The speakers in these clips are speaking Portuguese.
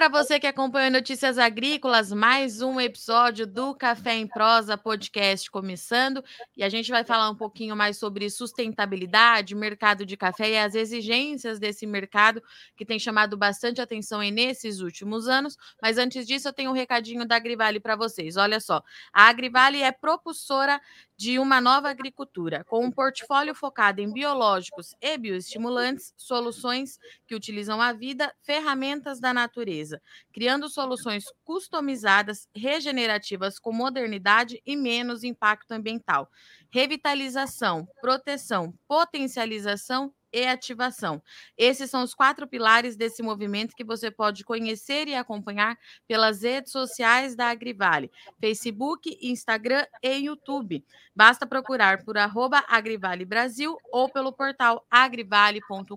Para você que acompanha Notícias Agrícolas, mais um episódio do Café em Prosa podcast começando. E a gente vai falar um pouquinho mais sobre sustentabilidade, mercado de café e as exigências desse mercado que tem chamado bastante atenção nesses últimos anos. Mas antes disso, eu tenho um recadinho da Agrivale para vocês. Olha só, a Agrivale é propulsora de uma nova agricultura, com um portfólio focado em biológicos e bioestimulantes, soluções que utilizam a vida, ferramentas da natureza, criando soluções customizadas, regenerativas com modernidade e menos impacto ambiental. Revitalização, proteção, potencialização e ativação. Esses são os quatro pilares desse movimento que você pode conhecer e acompanhar pelas redes sociais da Agrivale, Facebook, Instagram e YouTube. Basta procurar por arroba Agrivale Brasil ou pelo portal agrivale.com.br.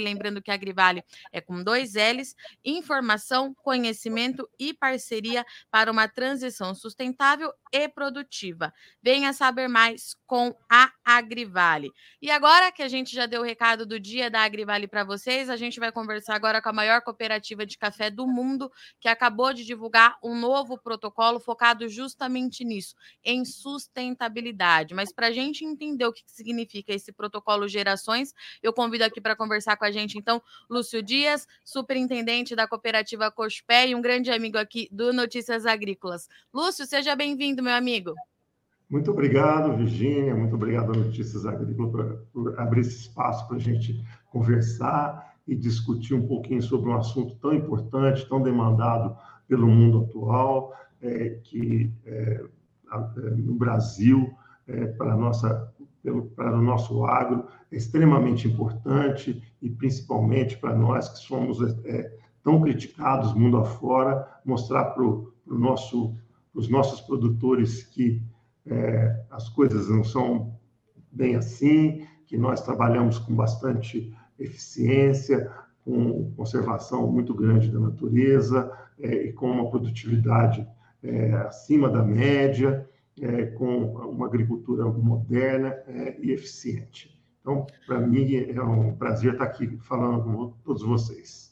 Lembrando que Agrivale é com dois L's, informação, conhecimento e parceria para uma transição sustentável e produtiva. Venha saber mais com a Agrivale. E agora que a gente já deu o recado do dia da Agrivale para vocês, a gente vai conversar agora com a maior cooperativa de café do mundo, que acabou de divulgar um novo protocolo focado justamente nisso, em sustentabilidade. Mas para a gente entender o que significa esse protocolo Gerações, eu convido aqui para conversar com a gente, então, Lúcio Dias, superintendente da cooperativa Cospé e um grande amigo aqui do Notícias Agrícolas. Lúcio, seja bem-vindo, meu amigo. Muito obrigado, Virgínia. Muito obrigado a Notícias Agrícolas por, por abrir esse espaço para a gente conversar e discutir um pouquinho sobre um assunto tão importante, tão demandado pelo mundo atual, é, que é, é no Brasil, é, para, nossa, para o nosso agro, é extremamente importante e principalmente para nós que somos é, tão criticados mundo afora, mostrar para nosso, os nossos produtores que é, as coisas não são bem assim, que nós trabalhamos com bastante eficiência, com conservação muito grande da natureza é, e com uma produtividade é, acima da média, é, com uma agricultura moderna é, e eficiente. Então, para mim, é um prazer estar aqui falando com todos vocês.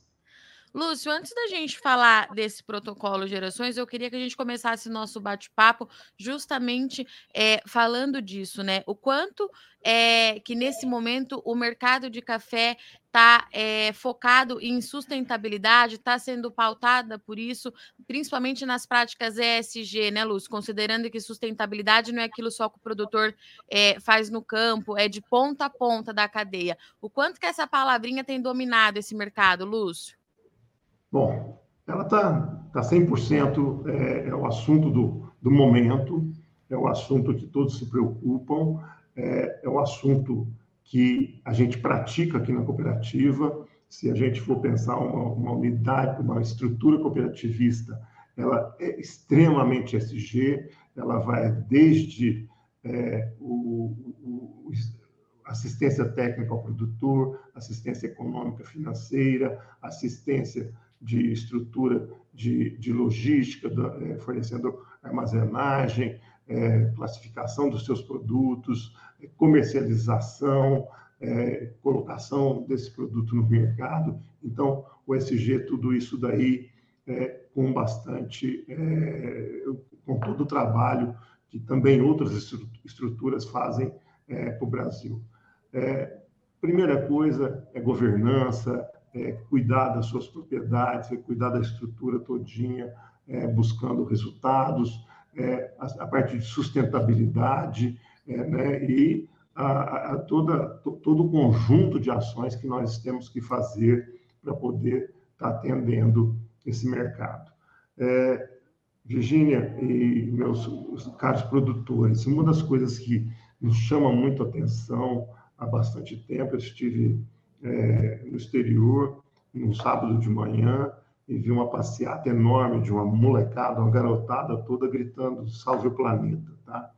Lúcio, antes da gente falar desse protocolo Gerações, eu queria que a gente começasse nosso bate-papo justamente é, falando disso, né? O quanto é que nesse momento o mercado de café está é, focado em sustentabilidade, está sendo pautada por isso, principalmente nas práticas ESG, né, Lúcio? Considerando que sustentabilidade não é aquilo só que o produtor é, faz no campo, é de ponta a ponta da cadeia. O quanto que essa palavrinha tem dominado esse mercado, Lúcio? Bom, ela está tá 100% é, é o assunto do, do momento, é o assunto que todos se preocupam, é, é o assunto que a gente pratica aqui na cooperativa. Se a gente for pensar uma, uma unidade, uma estrutura cooperativista, ela é extremamente SG, ela vai desde é, o, o, assistência técnica ao produtor, assistência econômica financeira, assistência de estrutura de, de logística, da, é, fornecendo armazenagem, é, classificação dos seus produtos, é, comercialização, é, colocação desse produto no mercado. Então, o SG, tudo isso daí é, com bastante, é, com todo o trabalho que também outras estruturas fazem para o Brasil. primeira coisa é governança, é, cuidar das suas propriedades, é cuidar da estrutura todinha, é, buscando resultados, é, a, a, parte de sustentabilidade, é, né, e a, a toda, todo o conjunto de ações que nós temos que fazer para poder estar tá atendendo esse mercado. É, Virgínia e meus caros produtores, uma das coisas que nos chama muito atenção há bastante tempo, eu estive é, no exterior, num sábado de manhã, e vi uma passeata enorme de uma molecada, uma garotada toda gritando salve o planeta, tá?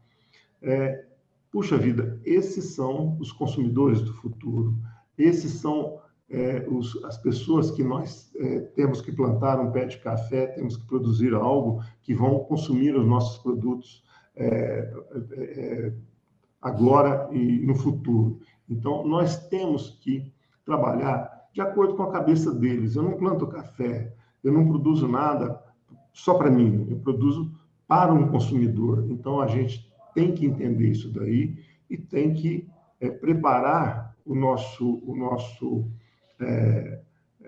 É, puxa vida, esses são os consumidores do futuro, esses são é, os, as pessoas que nós é, temos que plantar um pé de café, temos que produzir algo que vão consumir os nossos produtos é, é, é agora e no futuro. Então, nós temos que trabalhar de acordo com a cabeça deles. Eu não planto café eu não produzo nada só para mim, eu produzo para um consumidor. Então, a gente tem que entender isso daí e tem que é, preparar o nosso, o nosso, é,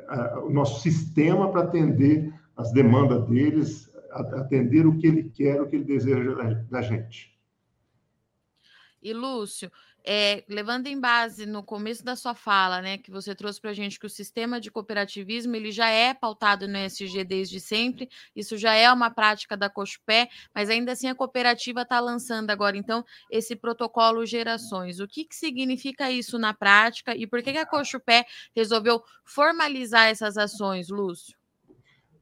a, o nosso sistema para atender as demandas deles, atender o que ele quer, o que ele deseja da, da gente. E Lúcio, é, levando em base no começo da sua fala, né, que você trouxe para a gente que o sistema de cooperativismo ele já é pautado no SG desde sempre, isso já é uma prática da Cochupé, mas ainda assim a cooperativa está lançando agora, então, esse protocolo Gerações. O que, que significa isso na prática e por que, que a Cochupé resolveu formalizar essas ações, Lúcio?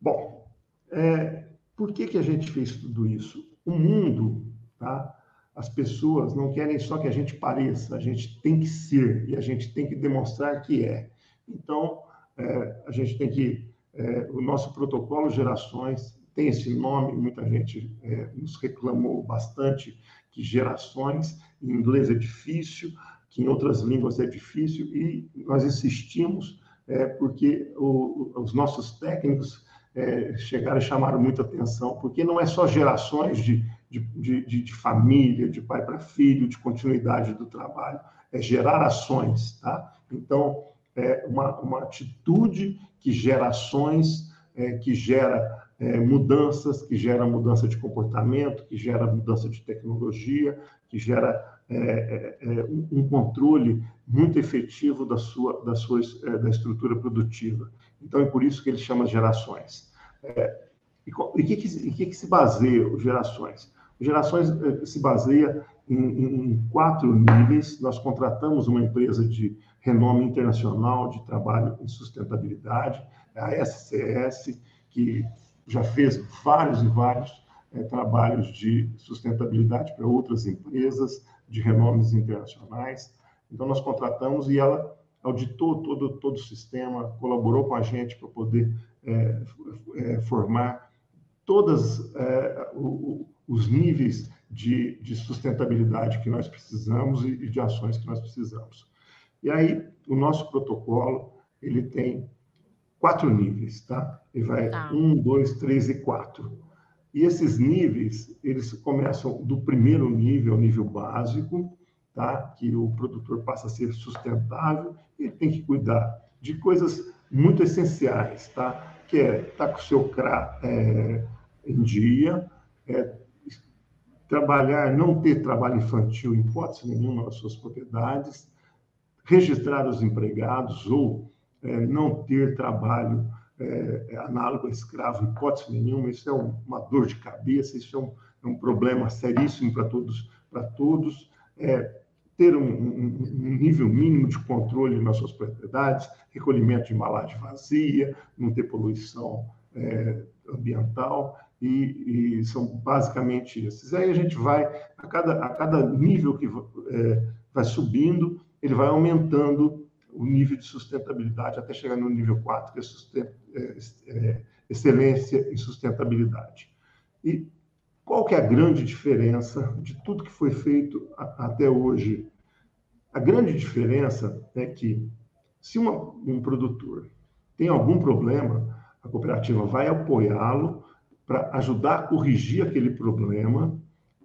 Bom, é, por que, que a gente fez tudo isso? O mundo, tá? As pessoas não querem só que a gente pareça, a gente tem que ser e a gente tem que demonstrar que é. Então, é, a gente tem que. É, o nosso protocolo Gerações tem esse nome, muita gente é, nos reclamou bastante que gerações, em inglês é difícil, que em outras línguas é difícil, e nós insistimos é, porque o, os nossos técnicos é, chegaram e chamaram muita atenção, porque não é só gerações de de, de, de família, de pai para filho, de continuidade do trabalho, é gerar ações, tá? Então, é uma, uma atitude que gera ações, é, que gera é, mudanças, que gera mudança de comportamento, que gera mudança de tecnologia, que gera é, é, é um controle muito efetivo da sua, da sua é, da estrutura produtiva. Então, é por isso que ele chama gerações. e o que, que, que, se baseia os gerações? Gerações eh, se baseia em, em, quatro níveis. Nós contratamos uma empresa de renome internacional de trabalho em sustentabilidade, a SCS, que já fez vários e vários é, trabalhos de sustentabilidade para outras empresas de renomes internacionais. Então, nós contratamos e ela auditou todo, todo o sistema, colaborou com a gente para poder é, é, formar todas é, os níveis de, de sustentabilidade que nós precisamos e, e de ações que nós precisamos. E aí, o nosso protocolo, ele tem quatro níveis, tá? Ele vai tá. um, dois, três e quatro. E esses níveis, eles começam do primeiro nível, nível básico, tá? Que o produtor passa a ser sustentável ele tem que cuidar de coisas muito essenciais, tá? Que é estar tá com o seu CRA é, em dia, é, trabalhar, não ter trabalho infantil em hipótese nenhuma nas suas propriedades, registrar os empregados ou é, não ter trabalho é, análogo a escravo hipótese nenhuma, isso é uma dor de cabeça, isso é um, é um problema seríssimo para todos, para todos. É, ter um, um, um, nível mínimo de controle nas suas propriedades, recolhimento de embalagem vazia, não ter poluição é, ambiental, e, e, são basicamente esses. Aí a gente vai, a cada, a cada nível que é, vai subindo, ele vai aumentando o nível de sustentabilidade até chegar no nível 4, que é, é, é, excelência e sustentabilidade. E qual que é a grande diferença de tudo que foi feito a, até hoje? A grande diferença é que se uma, um produtor tem algum problema, a cooperativa vai apoiá-lo para ajudar a corrigir aquele problema,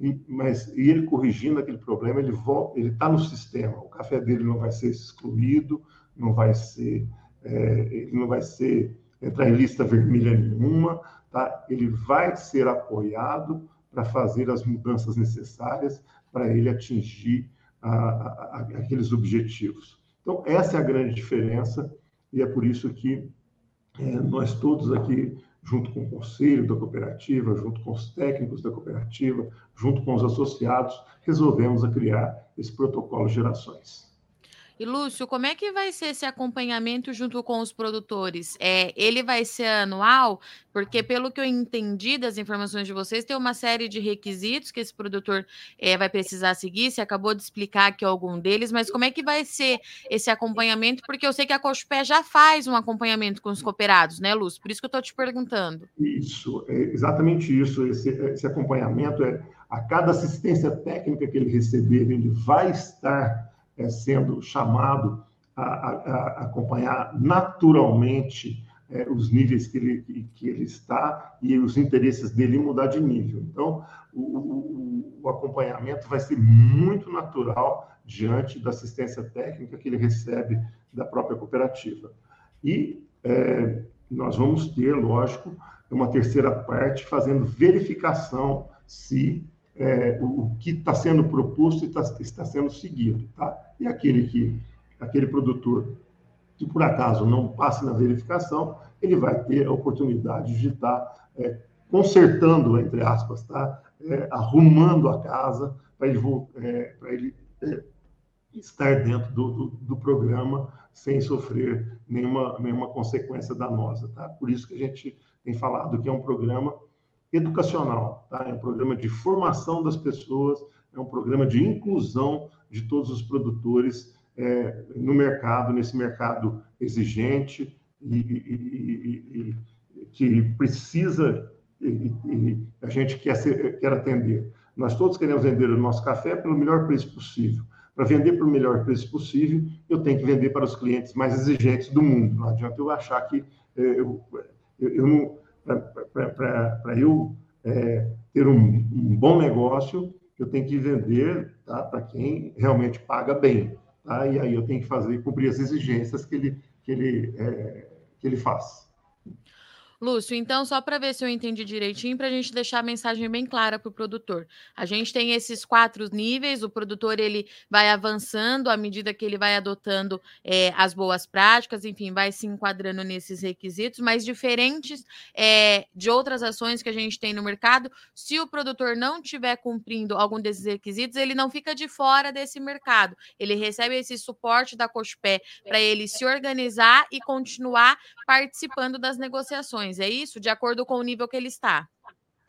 e, mas e ele corrigindo aquele problema, ele volta, ele está no sistema. O café dele não vai ser excluído, não vai ser, é, ele não vai ser entrar em lista vermelha nenhuma, tá? Ele vai ser apoiado para fazer as mudanças necessárias para ele atingir a, a, aqueles objetivos. Então essa é a grande diferença e é por isso que é, nós todos aqui junto com o conselho da cooperativa, junto com os técnicos da cooperativa, junto com os associados, resolvemos criar esse protocolo Gerações. E Lúcio, como é que vai ser esse acompanhamento junto com os produtores? É, ele vai ser anual? Porque, pelo que eu entendi das informações de vocês, tem uma série de requisitos que esse produtor é, vai precisar seguir. Você acabou de explicar aqui algum deles, mas como é que vai ser esse acompanhamento? Porque eu sei que a Cochupé já faz um acompanhamento com os cooperados, né, Lúcio? Por isso que eu estou te perguntando. Isso, é exatamente isso. Esse, esse acompanhamento é a cada assistência técnica que ele receber, ele vai estar é, sendo chamado a, a, a acompanhar naturalmente é, os níveis que ele, que ele está e os interesses dele mudar de nível. Então, o, o, o acompanhamento vai ser muito natural diante da assistência técnica que ele recebe da própria cooperativa. E é, nós vamos ter, lógico, uma terceira parte fazendo verificação se é, o, que está sendo proposto está, está sendo seguido, tá? E aquele que, aquele produtor que por acaso não passe na verificação, ele vai ter a oportunidade de estar é, consertando, entre aspas, tá? É, arrumando a casa para ele, é, ele é, estar dentro do, do, do, programa sem sofrer nenhuma, nenhuma consequência danosa. Tá? Por isso que a gente tem falado que é um programa educacional, tá? é um programa de formação das pessoas, é um programa de inclusão de todos os produtores é, no mercado, nesse mercado exigente e, e, e, que precisa e, a gente quer, ser, quer atender. Nós todos queremos vender o nosso café pelo melhor preço possível. Para vender pelo melhor preço possível, eu tenho que vender para os clientes mais exigentes do mundo. Não adianta eu achar que é, eu, eu, eu não para eu é, ter um, um, bom negócio, eu tenho que vender tá, para quem realmente paga bem. Tá? E aí eu tenho que fazer cumprir as exigências que ele, que ele, é, que ele faz. Lúcio, então, só para ver se eu entendi direitinho, para a gente deixar a mensagem bem clara para o produtor. A gente tem esses quatro níveis, o produtor ele vai avançando à medida que ele vai adotando é, as boas práticas, enfim, vai se enquadrando nesses requisitos, mas diferentes é, de outras ações que a gente tem no mercado, se o produtor não estiver cumprindo algum desses requisitos, ele não fica de fora desse mercado. Ele recebe esse suporte da Cospé para ele se organizar e continuar participando das negociações é isso? De acordo com o nível que ele está.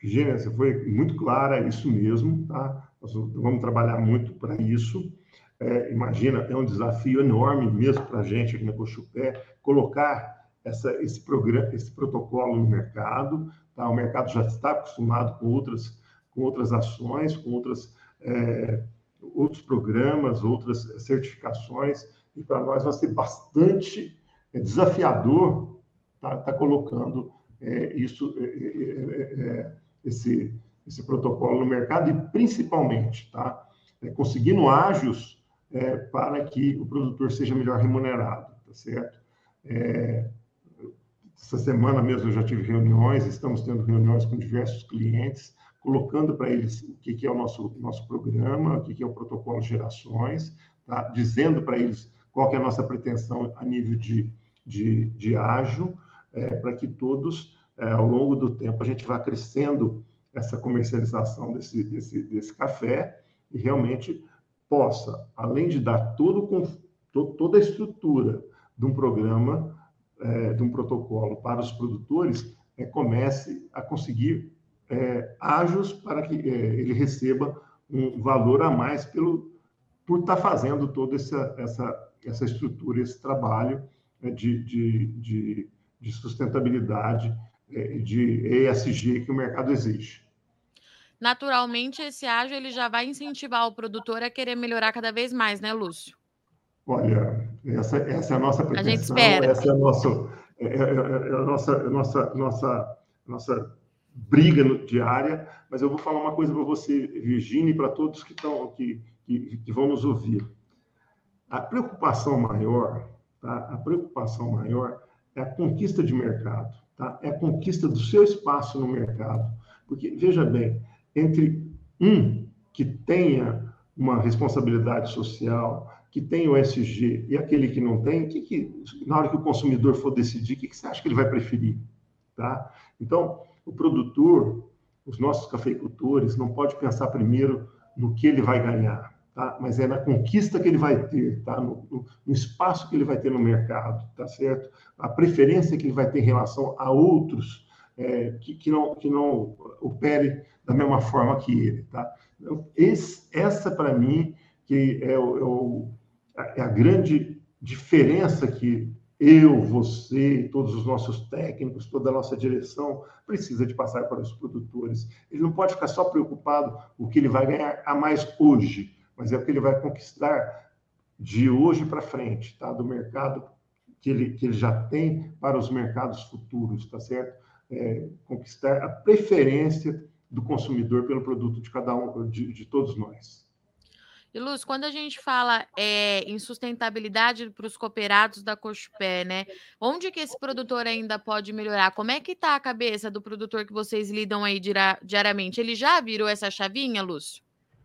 Virginia, você foi muito clara, é isso mesmo, tá? Nós vamos trabalhar muito para isso. É, imagina, é um desafio enorme mesmo para a gente aqui na Cochupé colocar essa, esse, programa, esse protocolo no mercado. Tá? O mercado já está acostumado com outras, com outras ações, com outras, é, outros programas, outras certificações, e para nós vai ser bastante é, desafiador está tá colocando é, isso, é é, é, é, esse, esse protocolo no mercado e, principalmente, tá, conseguindo ágios para que o produtor seja melhor remunerado, tá certo? essa semana mesmo eu já tive reuniões, estamos tendo reuniões com diversos clientes, colocando para eles o que, que é o nosso, nosso programa, o que, que é o protocolo Gerações, tá? dizendo para eles qual que é a nossa pretensão a nível de, de, de ágil, é, para que todos, é, ao longo do tempo, a gente vá crescendo essa comercialização desse, desse, desse café e realmente possa, além de dar todo, toda a estrutura de um programa, é, de um protocolo para os produtores, é, comece a conseguir é, para que é, ele receba um valor a mais pelo, por estar fazendo toda essa, essa, essa estrutura, esse trabalho é, de, de, de de sustentabilidade, é, de ESG que o mercado exige. Naturalmente, esse ágil ele já vai incentivar o produtor a querer melhorar cada vez mais, né, Lúcio? Olha, essa, essa é a nossa pretensão, a gente espera. essa é a nossa, é, é, é a nossa, nossa, nossa, nossa briga diária, mas eu vou falar uma coisa para você, Virginia, e para todos que, estão, que, que, que vão nos ouvir. A preocupação maior, tá? a preocupação maior é a conquista de mercado, tá? é a conquista do seu espaço no mercado. Porque, veja bem, entre um que tenha uma responsabilidade social, que tem o SG, e aquele que não tem, que, que, na hora que o consumidor for decidir, o que, que você acha que ele vai preferir? Tá? Então, o produtor, os nossos cafeicultores, não pode pensar primeiro no que ele vai ganhar tá? mas é na conquista que ele vai ter, tá? No, no, no, espaço que ele vai ter no mercado, tá certo? A preferência que ele vai ter em relação a outros é, que, que, não, que não opere da mesma forma que ele, tá? Então, esse, essa, para mim, que é, o, é, o, é a grande diferença que eu, você, todos os nossos técnicos, toda a nossa direção precisa de passar para os produtores. Ele não pode ficar só preocupado o que ele vai ganhar a mais hoje mas é o que ele vai conquistar de hoje para frente, tá? do mercado que ele, que ele já tem para os mercados futuros, tá certo? É, conquistar a preferência do consumidor pelo produto de cada um, de, de todos nós. E Luz, quando a gente fala é, em sustentabilidade para os cooperados da Cochupé, né? Onde que esse produtor ainda pode melhorar? Como é que está a cabeça do produtor que vocês lidam aí diariamente? Ele já virou essa chavinha, Lúcio?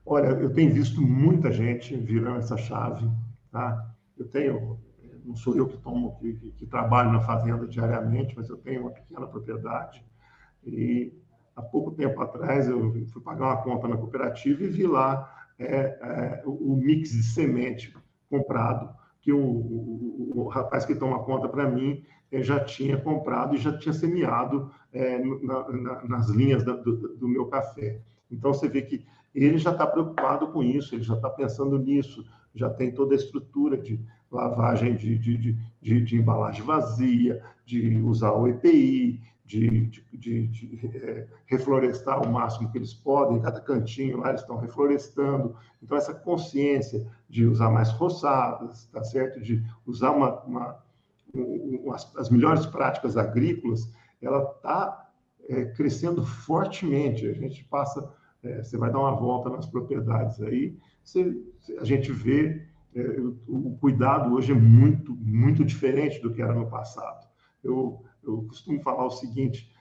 Olha, eu tenho visto muita gente virando essa chave, tá? Eu tenho, não sou eu que tomo, que, que, que trabalho na fazenda diariamente, mas eu tenho uma pequena propriedade e há pouco tempo atrás eu fui pagar uma conta na cooperativa e vi lá é, é, o mix de semente comprado, que o, o, o rapaz que toma conta para mim já tinha comprado e já tinha semeado é, na, na, nas linhas da, do, do, meu café. Então, você vê que ele já está preocupado com isso, ele já está pensando nisso, já tem toda a estrutura de lavagem de, de, de, de, embalagem vazia, de usar o EPI, de, é, reflorestar o máximo que eles podem, cada cantinho lá eles estão reflorestando. Então, essa consciência de usar mais roçadas, tá certo? De usar uma, uma, uma as melhores práticas agrícolas, ela está é, crescendo fortemente. A gente passa, é, você vai dar uma volta nas propriedades aí, você, a gente vê é, o, o cuidado hoje é muito, muito diferente do que era no passado. Eu eu costumo falar o seguinte: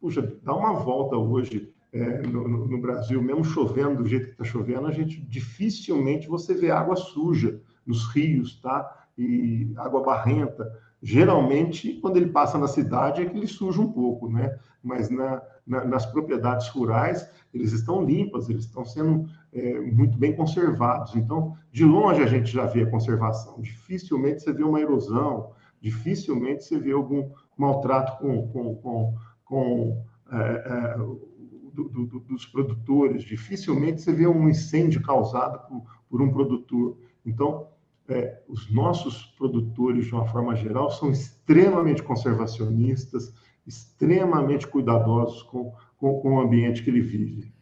puxa, dá uma volta hoje é, no, no, Brasil, mesmo chovendo do jeito que está chovendo, a gente dificilmente você vê água suja nos rios, tá? E água barrenta. Geralmente, quando ele passa na cidade, é que ele suja um pouco, né? Mas na, na, nas propriedades rurais, eles estão limpas, eles estão sendo é, muito bem conservados. Então, de longe a gente já vê a conservação. Dificilmente você vê uma erosão, dificilmente você vê algum maltrato com, com, com, com é, é, do, do, dos produtores, dificilmente você vê um incêndio causado por, por um produtor. Então, é, os nossos produtores, de uma forma geral, são extremamente conservacionistas, extremamente cuidadosos com, com, com o ambiente que ele vive.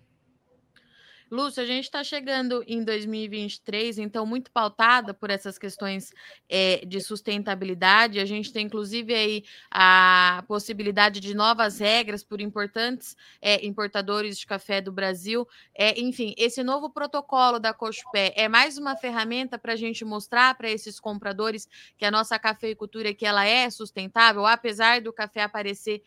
Lúcio, a gente está chegando em 2023, então muito pautada por essas questões é, de sustentabilidade. A gente tem inclusive aí a possibilidade de novas regras por importantes é, importadores de café do Brasil. É, enfim, esse novo protocolo da Cochupé é mais uma ferramenta para a gente mostrar para esses compradores que a nossa cafeicultura que ela é sustentável, apesar do café aparecer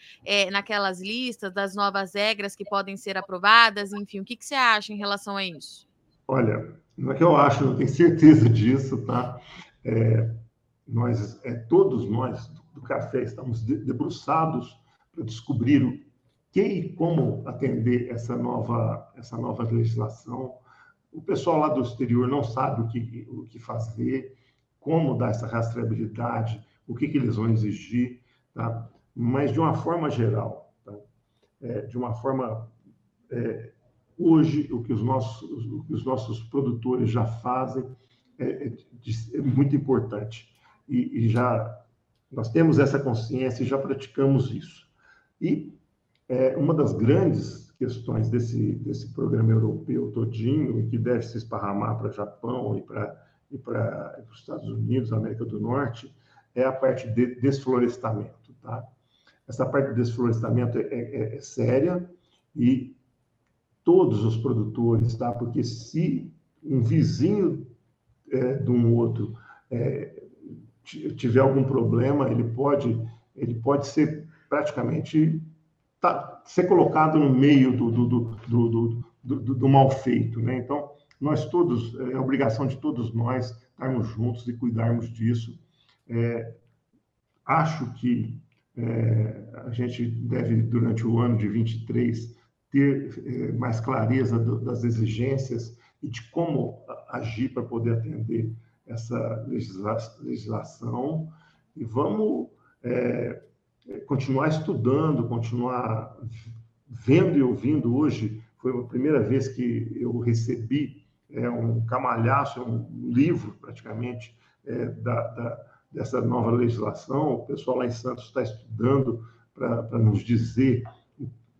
naquelas listas das novas regras que podem ser aprovadas. Enfim, o que, que você acha em relação relação a isso? Olha, não é que eu acho, eu tenho certeza disso, tá? É, nós, é, todos nós do café estamos debruçados para descobrir o que e como atender essa nova, essa nova legislação. O pessoal lá do exterior não sabe o que, o que fazer, como dar essa rastreabilidade, o que, que eles vão exigir, tá? Mas de uma forma geral, tá? É, de uma forma é, Hoje, o que os nossos, o que os nossos produtores já fazem é, é, é muito importante. E, e, já nós temos essa consciência e já praticamos isso. E é, uma das grandes questões desse, desse programa europeu todinho, e que deve se esparramar para o Japão e para e para os Estados Unidos, América do Norte, é a parte de desflorestamento. Tá? Essa parte de desflorestamento é, é, é séria e todos os produtores, tá? Porque se um vizinho é, de um outro é, tiver algum problema, ele pode, ele pode ser praticamente tá, ser colocado no meio do, do, do, do, do mal feito, né? Então, nós todos, é obrigação de todos nós estarmos juntos e cuidarmos disso. É, acho que é, a gente deve, durante o ano de 23, ter eh, mais clareza das exigências e de como agir para poder atender essa legisla legislação. E vamos é, continuar estudando, continuar vendo e ouvindo. Hoje foi a primeira vez que eu recebi é, um camalhaço, um livro praticamente é, da, da, dessa nova legislação. O pessoal lá em Santos está estudando para nos dizer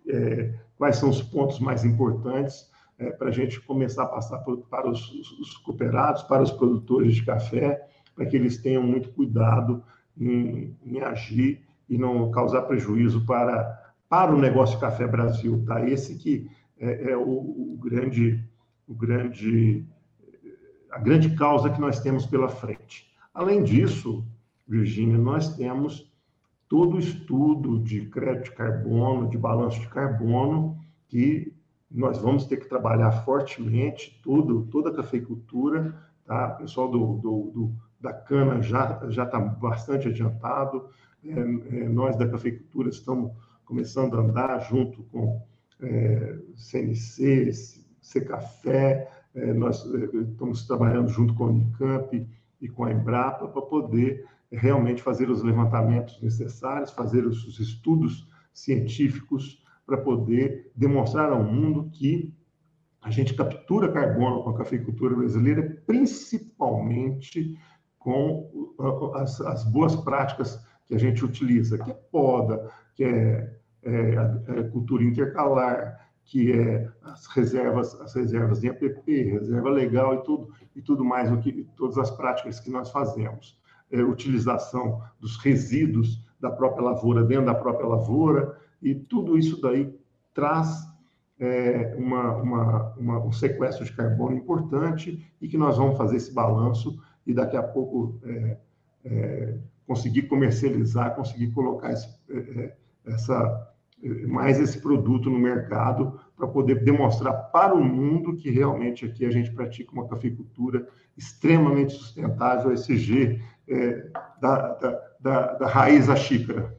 é, quais são os pontos mais importantes é, para a gente começar a passar por, para os, os, cooperados, para os produtores de café, para que eles tenham muito cuidado em, em agir e não causar prejuízo para, para o negócio Café Brasil. Tá? Esse que é, é o, o, grande, o grande, a grande causa que nós temos pela frente. Além disso, Virgínia, nós temos todo o estudo de crédito de carbono, de balanço de carbono, que nós vamos ter que trabalhar fortemente, tudo, toda a cafeicultura, tá? o pessoal do, do, do da cana já está bastante adiantado, é, é, nós da cafeicultura estamos começando a andar junto com é, CNC, Secafé, é, nós é, estamos trabalhando junto com a Unicamp e com a Embrapa para poder realmente fazer os levantamentos necessários, fazer os estudos científicos para poder demonstrar ao mundo que a gente captura carbono com a cafeicultura brasileira, principalmente com as, as boas práticas que a gente utiliza, que é poda, que é, é, é cultura intercalar, que é as reservas, as reservas de APP, reserva legal e tudo e tudo mais o que todas as práticas que nós fazemos, é, utilização dos resíduos da própria lavoura dentro da própria lavoura e tudo isso daí traz é, uma, uma, uma, um sequestro de carbono importante e que nós vamos fazer esse balanço e daqui a pouco é, é, conseguir comercializar, conseguir colocar esse, é, é, essa mais esse produto no mercado para poder demonstrar para o mundo que realmente aqui a gente pratica uma cafeicultura extremamente sustentável, SG, é, da, da, da, da raiz à xícara.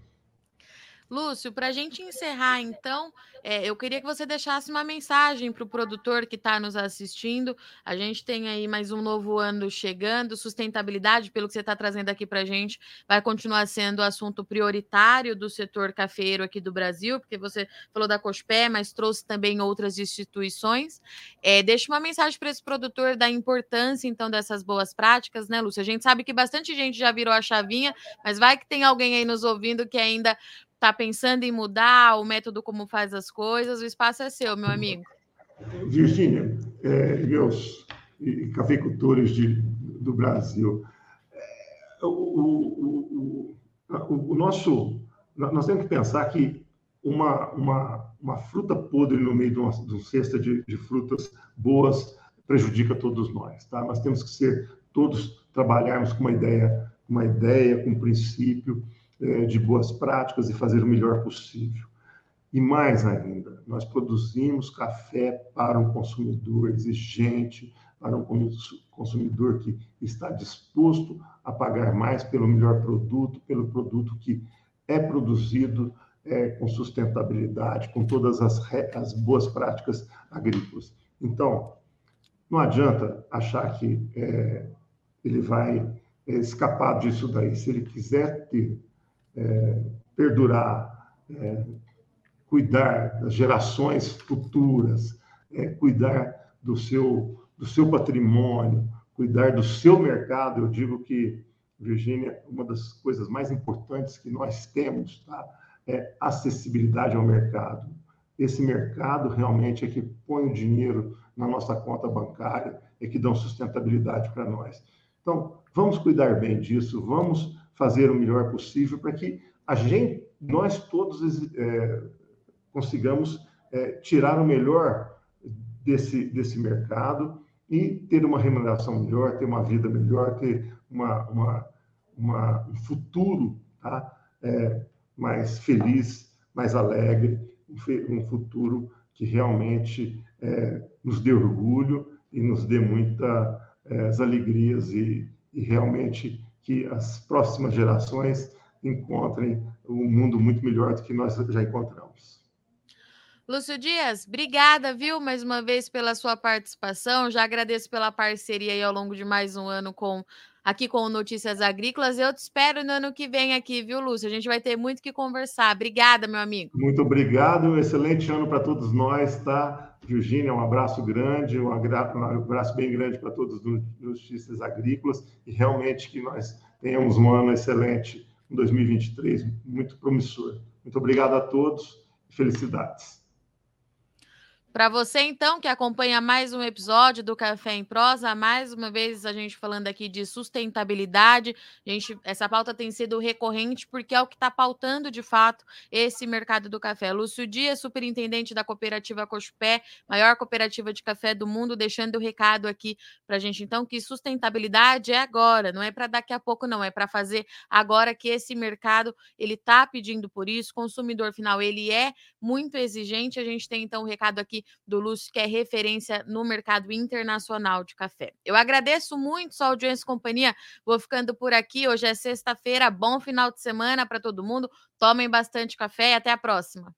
Lúcio, para a gente encerrar, então, é, eu queria que você deixasse uma mensagem para o produtor que está nos assistindo. A gente tem aí mais um novo ano chegando, sustentabilidade, pelo que você está trazendo aqui para a gente, vai continuar sendo assunto prioritário do setor cafeiro aqui do Brasil, porque você falou da Cospé, mas trouxe também outras instituições. É, deixa uma mensagem para esse produtor da importância, então, dessas boas práticas, né, Lúcio? A gente sabe que bastante gente já virou a chavinha, mas vai que tem alguém aí nos ouvindo que ainda está pensando em mudar o método como faz as coisas, o espaço é seu, meu amigo. Virgínia, é, e cafeicultores de, do Brasil, é, o, o, o, o, nosso, nós temos que pensar que uma, uma, uma fruta podre no meio de uma, de uma cesta de, de frutas boas prejudica todos nós, tá? Nós temos que ser todos trabalharmos com uma ideia, uma ideia, com um princípio, de boas práticas e fazer o melhor possível. E mais ainda, nós produzimos café para um consumidor exigente, para um consumidor que está disposto a pagar mais pelo melhor produto, pelo produto que é produzido é, com sustentabilidade, com todas as, as boas práticas agrícolas. Então, não adianta achar que é, ele vai é, escapar disso daí. Se ele quiser ter é, perdurar, é, cuidar das gerações futuras, é, cuidar do seu, do seu patrimônio, cuidar do seu mercado. Eu digo que, Virgínia, uma das coisas mais importantes que nós temos tá, é acessibilidade ao mercado. Esse mercado realmente é que põe o dinheiro na nossa conta bancária, é que dá sustentabilidade para nós. Então, vamos cuidar bem disso, vamos fazer o melhor possível para que a gente, nós todos é, consigamos é, tirar o melhor desse, desse mercado e ter uma remuneração melhor, ter uma vida melhor, ter uma, uma, uma um futuro tá? É, mais feliz, mais alegre, um futuro que realmente é, nos dê orgulho e nos dê muitas é, alegrias e, e realmente que as próximas gerações encontrem um mundo muito melhor do que nós já encontramos. Lúcio Dias, obrigada, viu, mais uma vez pela sua participação. Já agradeço pela parceria aí ao longo de mais um ano com aqui com Notícias Agrícolas. Eu te espero no ano que vem aqui, viu, Lúcio? A gente vai ter muito que conversar. Obrigada, meu amigo. Muito obrigado. Um excelente ano para todos nós, tá? Virgínia, um abraço grande, um abraço bem grande para todos os Notícias Agrícolas e realmente que nós tenhamos um ano excelente, em 2023, muito promissor. Muito obrigado a todos e felicidades. Para você, então, que acompanha mais um episódio do Café em Prosa, mais uma vez a gente falando aqui de sustentabilidade. A gente, essa pauta tem sido recorrente porque é o que está pautando de fato esse mercado do café. Lúcio Dias, superintendente da cooperativa Cochupé, maior cooperativa de café do mundo, deixando o recado aqui para a gente, então, que sustentabilidade é agora, não é para daqui a pouco, não, é para fazer agora que esse mercado ele está pedindo por isso. Consumidor final ele é muito exigente. A gente tem então o recado aqui do Lúcio, que é referência no mercado internacional de café. Eu agradeço muito sua audiência e companhia. Vou ficando por aqui. Hoje é sexta-feira. Bom final de semana para todo mundo. Tomem bastante café e até a próxima.